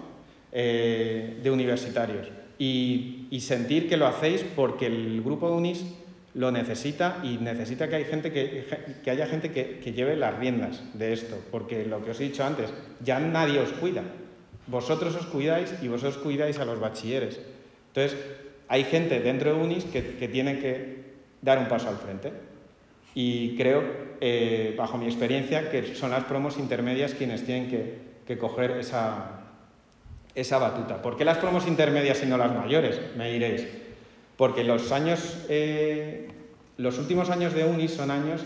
Eh, de universitarios. Y, y, sentir que lo hacéis porque el grupo de UNIS lo necesita y necesita que, hay gente que, que haya gente que, que, lleve las riendas de esto, porque lo que os he dicho antes, ya nadie os cuida. Vosotros os cuidáis y vosotros cuidáis a los bachilleres. Entonces, hay gente dentro de UNIS que, que tiene que dar un paso al frente. Y creo, eh, bajo mi experiencia, que son las promos intermedias quienes tienen que, que coger esa, esa batuta. ¿Por qué las promos intermedias y no las mayores? Me diréis. Porque los años, eh, los últimos años de UNI son años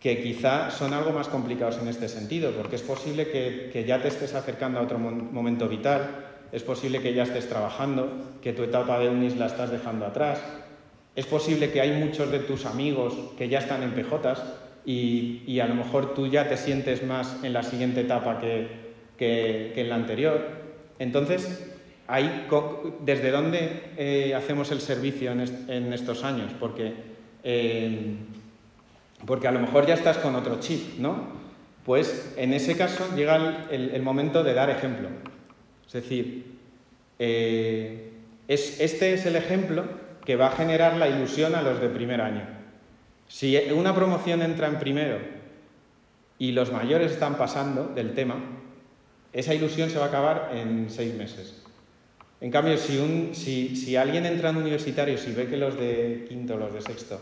que quizá son algo más complicados en este sentido, porque es posible que, ya te estés acercando a otro momento vital, es posible que ya estés trabajando, que tu etapa de UNIS la estás dejando atrás, es posible que hay muchos de tus amigos que ya están en PJs y, a lo mejor tú ya te sientes más en la siguiente etapa que, en la anterior. Entonces, ¿desde dónde eh, hacemos el servicio en, estos años? Porque, eh, porque a lo mejor ya estás con otro chip, ¿no? Pues en ese caso llega el, momento de dar ejemplo. Es decir, eh, este es el ejemplo que va a generar la ilusión a los de primer año. Si una promoción entra en primero y los mayores están pasando del tema, esa ilusión se va a acabar en seis meses. En cambio, si, alguien entra en universitarios y ve que los de quinto, los de sexto,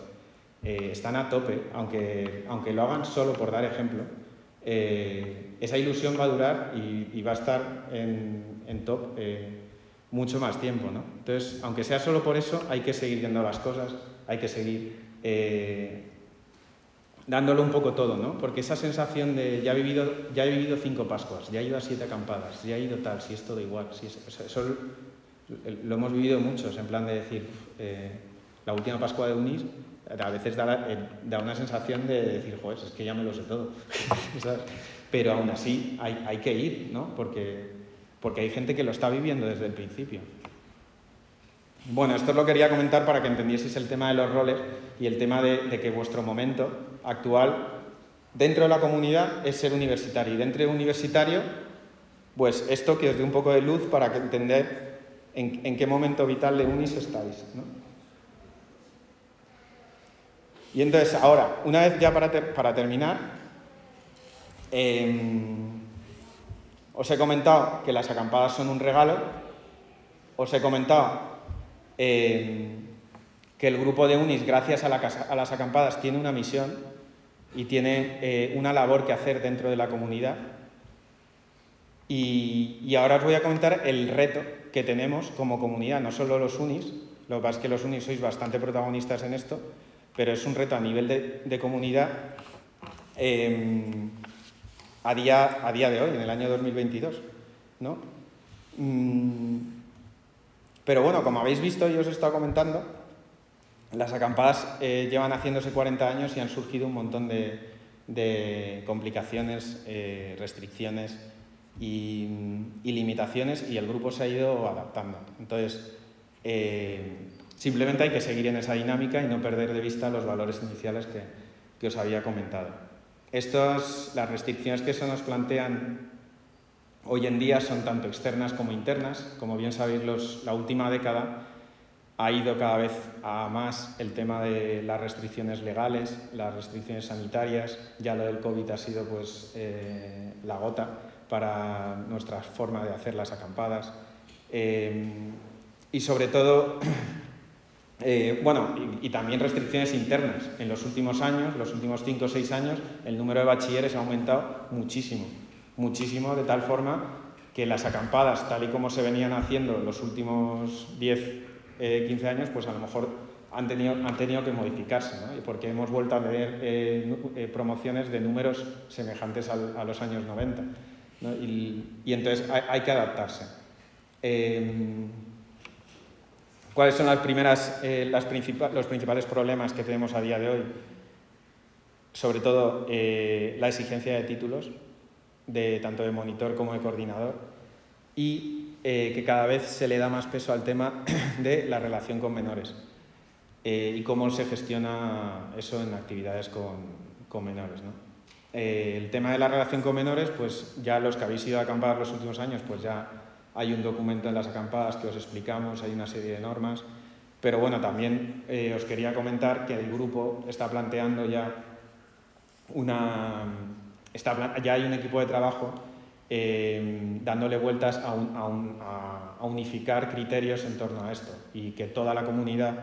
eh, están a tope, aunque, aunque lo hagan solo por dar ejemplo, eh, esa ilusión va a durar y, va a estar en, top eh, mucho más tiempo. ¿no? Entonces, aunque sea solo por eso, hay que seguir viendo las cosas, hay que seguir dándolo un poco todo, ¿no? Porque esa sensación de ya he vivido, ya he vivido cinco Pascuas, ya he ido a siete acampadas, ya he ido tal, si es todo igual, si es, eso lo hemos vivido muchos, en plan de decir, eh, la última Pascua de Unis a veces eh, da, una sensación de decir, joder, es que ya me lo sé todo. Pero aún así hay, hay, que ir, ¿no? Porque, porque hay gente que lo está viviendo desde el principio. Bueno, esto lo quería comentar para que entendieseis el tema de los roles y el tema de, que vuestro momento actual dentro de la comunidad es ser universitario. Y dentro de universitario, pues esto que os dé un poco de luz para entender en, qué momento vital de UNIS estáis. Y entonces, ahora, una vez ya para, para terminar, em, os he comentado que las acampadas son un regalo, os he comentado eh, que el grupo de UNIS, gracias a, las acampadas, tiene una misión y tiene eh, una labor que hacer dentro de la comunidad. Y, ahora os voy a comentar el reto que tenemos como comunidad, no solo los UNIS, lo que pasa es que los UNIS sois bastante protagonistas en esto, pero es un reto a nivel de, comunidad em, a, día, a día de hoy, en el año 2022. ¿no? Mm, pero bueno, como habéis visto y os he estado comentando, las acampadas eh, llevan haciéndose 40 años y han surgido un montón de, complicaciones, eh, restricciones y, limitaciones y el grupo se ha ido adaptando. Entonces, eh, simplemente hay que seguir en esa dinámica y no perder de vista los valores iniciales que, que os había comentado. Estas, las restricciones que se nos plantean hoy en día son tanto externas como internas. Como bien sabéis, los, la última década ha ido cada vez a más el tema de las restricciones legales, las restricciones sanitarias, ya lo del COVID ha sido pues eh, la gota para nuestra forma de hacer las acampadas. Eh, y sobre todo, eh, bueno, y, también restricciones internas. En los últimos años, los últimos 5 o 6 años, el número de bachilleres ha aumentado muchísimo, muchísimo, de tal forma que las acampadas, tal y como se venían haciendo los últimos 10 15 eh, años, pues a lo mejor han tenido, han tenido que modificarse, ¿no? porque hemos vuelto a ver eh, eh, promociones de números semejantes a los años 90. Y, entonces hay, que adaptarse. ¿Cuáles son las primeras, las los principales problemas que tenemos a día de hoy? Sobre todo la exigencia de títulos, de, tanto de monitor como de coordinador, y eh, que cada vez se le da más peso al tema de la relación con menores eh, y cómo se gestiona eso en actividades con, menores. Eh, el tema de la relación con menores, pues ya los que habéis ido a acampar los últimos años, pues ya hay un documento en las acampadas que os explicamos, hay una serie de normas, pero bueno, también os quería comentar que el grupo está planteando ya una... Está, ya hay un equipo de trabajo eh, dándole vueltas a, unificar criterios en torno a esto y que toda la comunidad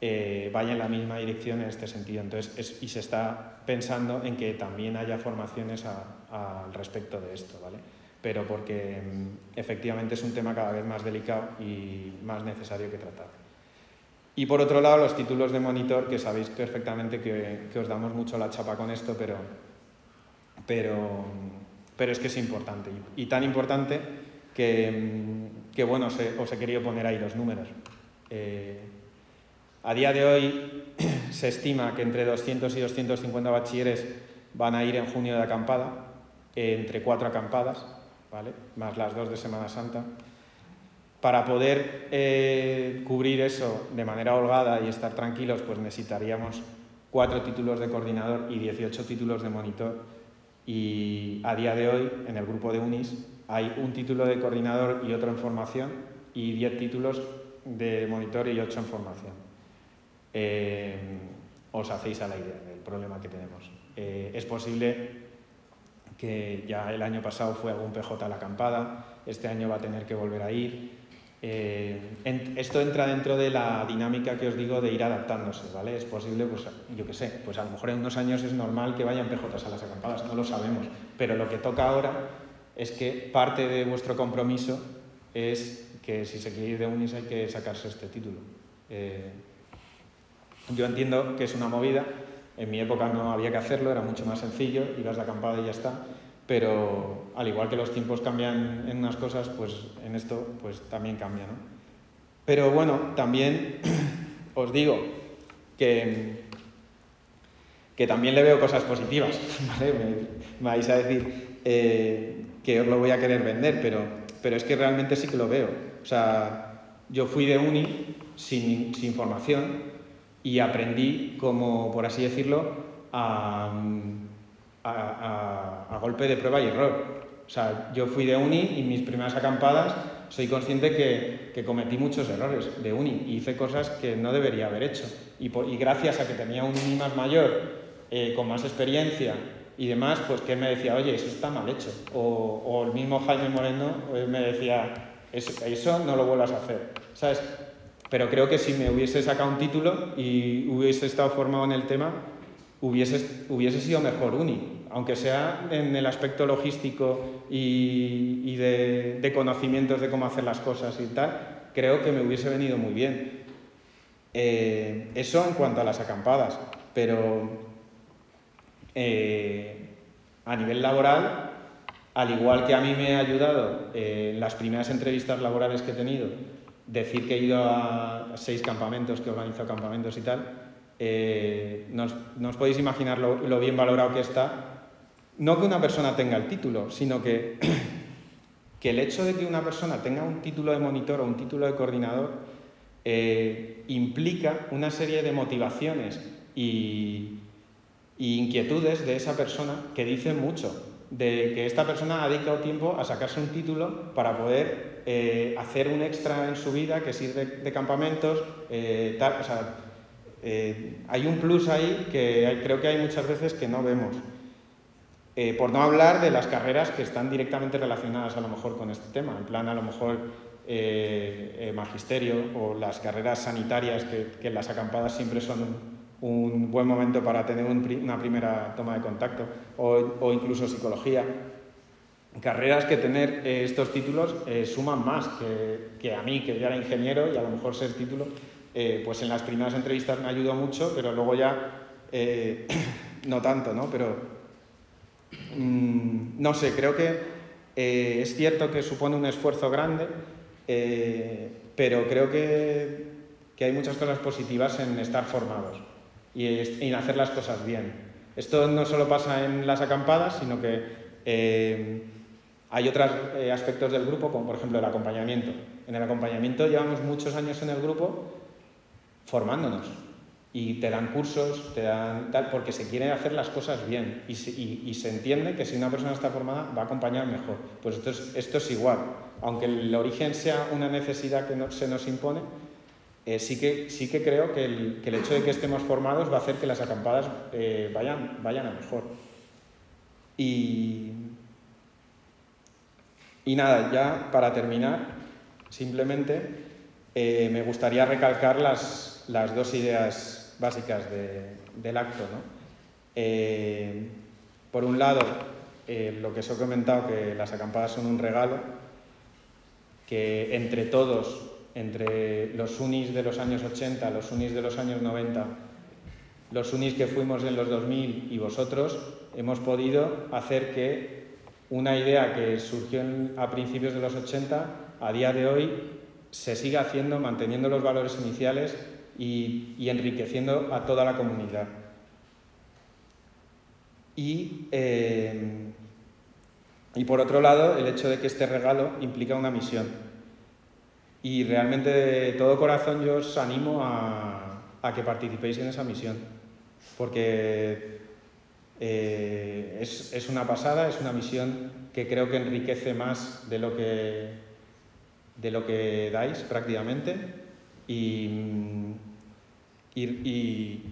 eh, vaya en la misma dirección en este sentido. Entonces, y se está pensando en que también haya formaciones al respecto de esto, ¿vale? Pero porque mm, efectivamente es un tema cada vez más delicado y más necesario que tratar. Y por otro lado, los títulos de monitor, que sabéis perfectamente que, que os damos mucho la chapa con esto, pero, pero pero es que es importante. Y, tan importante que, bueno, os he, querido poner ahí los números. Eh, a día de hoy se estima que entre 200 y 250 bachilleres van a ir en junio de acampada, entre cuatro acampadas, ¿vale? más las dos de Semana Santa. Para poder eh, cubrir eso de manera holgada y estar tranquilos, pues necesitaríamos cuatro títulos de coordinador y 18 títulos de monitor y a día de hoy, en el grupo de UNIS, hay un título de coordinador y otro en formación y 10 títulos de monitor y 8 en formación. Eh, os hacéis a la idea del problema que tenemos. Eh, es posible que ya el año pasado fue algún PJ a la acampada, este año va a tener que volver a ir, eh, esto entra dentro de la dinámica que os digo de ir adaptándose, ¿vale? Es posible, pues yo qué sé, pues a lo mejor en unos años es normal que vayan PJs a las acampadas, no lo sabemos, pero lo que toca ahora es que parte de vuestro compromiso es que si se quiere ir de UNIS hay que sacarse este título. Eh, yo entiendo que es una movida, en mi época no había que hacerlo, era mucho más sencillo, ibas de acampada y ya está, pero al igual que los tiempos cambian en unas cosas, pues en esto pues también cambia, ¿no? Pero bueno, también os digo que, que también le veo cosas positivas, ¿vale? Me, vais a decir eh, que os lo voy a querer vender, pero, pero es que realmente sí que lo veo. O sea, yo fui de uni sin, sin formación y aprendí, como por así decirlo, a a, golpe de prueba y error. O sea, yo fui de uni y mis primeras acampadas soy consciente que, cometí muchos errores de uni y hice cosas que no debería haber hecho. Y, gracias a que tenía un uni más mayor, eh, con más experiencia y demás, pues que me decía, oye, eso está mal hecho. O, el mismo Jaime Moreno eh, me decía, eso, eso no lo vuelvas a hacer. ¿Sabes? Pero creo que si me hubiese sacado un título y hubiese estado formado en el tema, hubiese, hubiese sido mejor uni aunque sea en el aspecto logístico y, de, conocimientos de cómo hacer las cosas y tal, creo que me hubiese venido muy bien. Eh, eso en cuanto a las acampadas, pero eh, a nivel laboral, al igual que a mí me ha ayudado eh, en las primeras entrevistas laborales que he tenido, decir que he ido a seis campamentos, que he organizado campamentos y tal, eh, no, os, podéis imaginar lo, bien valorado que está. No que una persona tenga el título, sino que, que el hecho de que una persona tenga un título de monitor o un título de coordinador eh, implica una serie de motivaciones y, y inquietudes de esa persona que dicen mucho de que esta persona ha dedicado tiempo a sacarse un título para poder eh, hacer un extra en su vida que sirve de campamentos, eh, o sea, eh, hay un plus ahí que creo que hay muchas veces que no vemos. por no hablar de las carreras que están directamente relacionadas a lo mejor con este tema, en plan a lo mejor magisterio o las carreras sanitarias que, que las acampadas siempre son un buen momento para tener una primera toma de contacto, o, incluso psicología. Carreras que tener eh, estos títulos eh, suman más que, a mí, que ya era ingeniero y a lo mejor ser título, eh, pues en las primeras entrevistas me ayudó mucho, pero luego ya no tanto, ¿no? Pero mm, no sé, creo que es cierto que supone un esfuerzo grande, pero creo que, que hay muchas cosas positivas en estar formados y en hacer las cosas bien. Esto no solo pasa en las acampadas, sino que hay otros eh, aspectos del grupo, como por ejemplo el acompañamiento. En el acompañamiento llevamos muchos años en el grupo formándonos y te dan cursos, te dan tal, porque se quiere hacer las cosas bien y se, y, se entiende que si una persona está formada va a acompañar mejor. Pues esto es, esto es igual. Aunque el origen sea una necesidad que no, se nos impone, eh, sí, que, sí que creo que el, que el, hecho de que estemos formados va a hacer que las acampadas eh, vayan, vayan a mejor. Y, y nada, ya para terminar, simplemente eh, me gustaría recalcar las, las dos ideas básicas del acto. por un lado, lo que os he comentado, que las acampadas son un regalo, que entre todos entre los unis de los años 80, los unis de los años 90, los unis que fuimos en los 2000 y vosotros, hemos podido hacer que una idea que surgió a principios de los 80, a día de hoy, se siga haciendo, manteniendo los valores iniciales y, enriqueciendo a toda la comunidad. Y, eh, y por otro lado, el hecho de que este regalo implica una misión y realmente de todo corazón yo os animo a, a que participéis en esa misión, porque eh, es, es, una pasada, es una misión que creo que enriquece más de lo que, de lo que dais prácticamente. Y, y,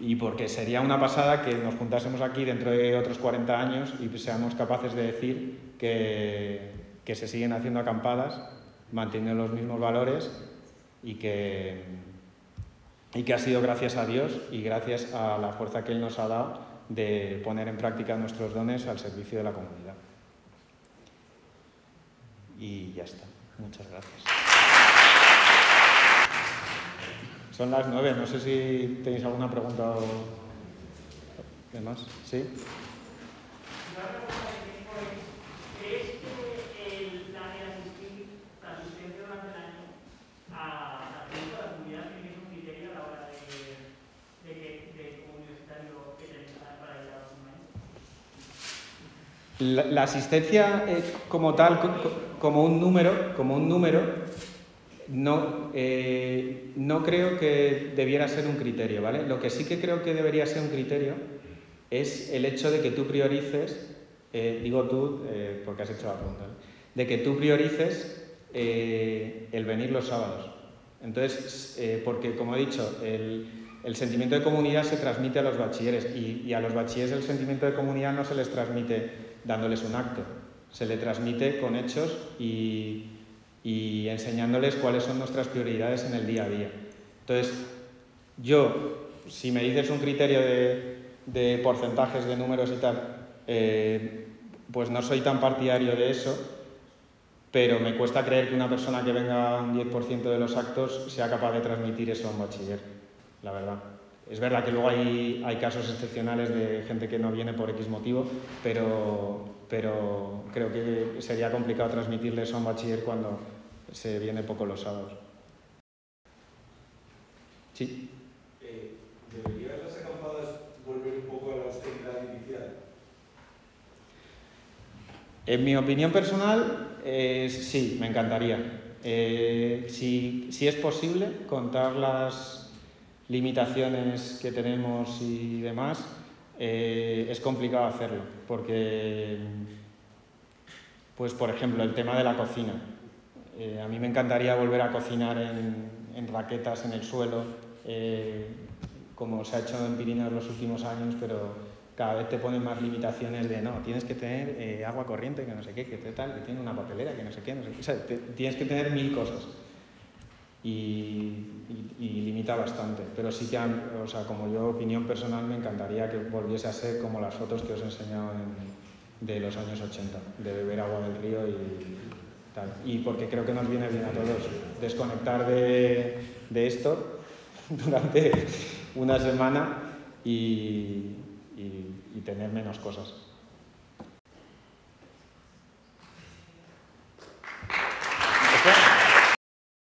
y, porque sería una pasada que nos juntásemos aquí dentro de otros 40 años y seamos capaces de decir que, que se siguen haciendo acampadas manteniendo los mismos valores y que, y que ha sido gracias a Dios y gracias a la fuerza que Él nos ha dado de poner en práctica nuestros dones al servicio de la comunidad. Y ya está. Muchas gracias. Son las nueve, no sé si tenéis alguna pregunta o demás. ¿Sí? La, asistencia eh, como tal, como un número, como un número no, eh, no creo que debiera ser un criterio, ¿vale? Lo que sí que creo que debería ser un criterio es el hecho de que tú priorices, eh, digo tú porque has hecho la pregunta, de que tú priorices el venir los sábados. Entonces, porque como he dicho, el, sentimiento de comunidad se transmite a los bachilleres y a los bachilleres el sentimiento de comunidad no se les transmite dándoles un acto, se le transmite con hechos y, enseñándoles cuáles son nuestras prioridades en el día a día. Entonces, yo, si me dices un criterio de, porcentajes, de números y tal, eh, pues no soy tan partidario de eso, pero me cuesta creer que una persona que venga un 10% de los actos sea capaz de transmitir eso a un bachiller, la verdad. Es verdad que luego hay, hay casos excepcionales de gente que no viene por X motivo, pero, pero creo que sería complicado transmitirles a un bachiller cuando se viene poco los sábados. Sí. Eh, ¿Deberían las acampadas volver un poco a la austeridad inicial? En mi opinión personal, eh, sí, me encantaría. Eh, si, si, es posible, contar las limitaciones que tenemos y demás, eh, es complicado hacerlo, porque, pues por ejemplo, el tema de la cocina. Eh, a mí me encantaría volver a cocinar en, raquetas en el suelo, como se ha hecho en Pirineos los últimos años, pero cada vez te ponen más limitaciones de no, tienes que tener eh, agua corriente, que no sé qué, que tal, que tiene una papelera, que no sé qué, no sé qué. O sea, tienes que tener mil cosas. Y, limita bastante. Pero sí que, o sea, como yo, opinión personal, me encantaría que volviese a ser como las fotos que os he enseñado en, de los años 80, de beber agua del río y tal. Y porque creo que nos viene bien a todos desconectar de, de esto durante una semana y, y tener menos cosas.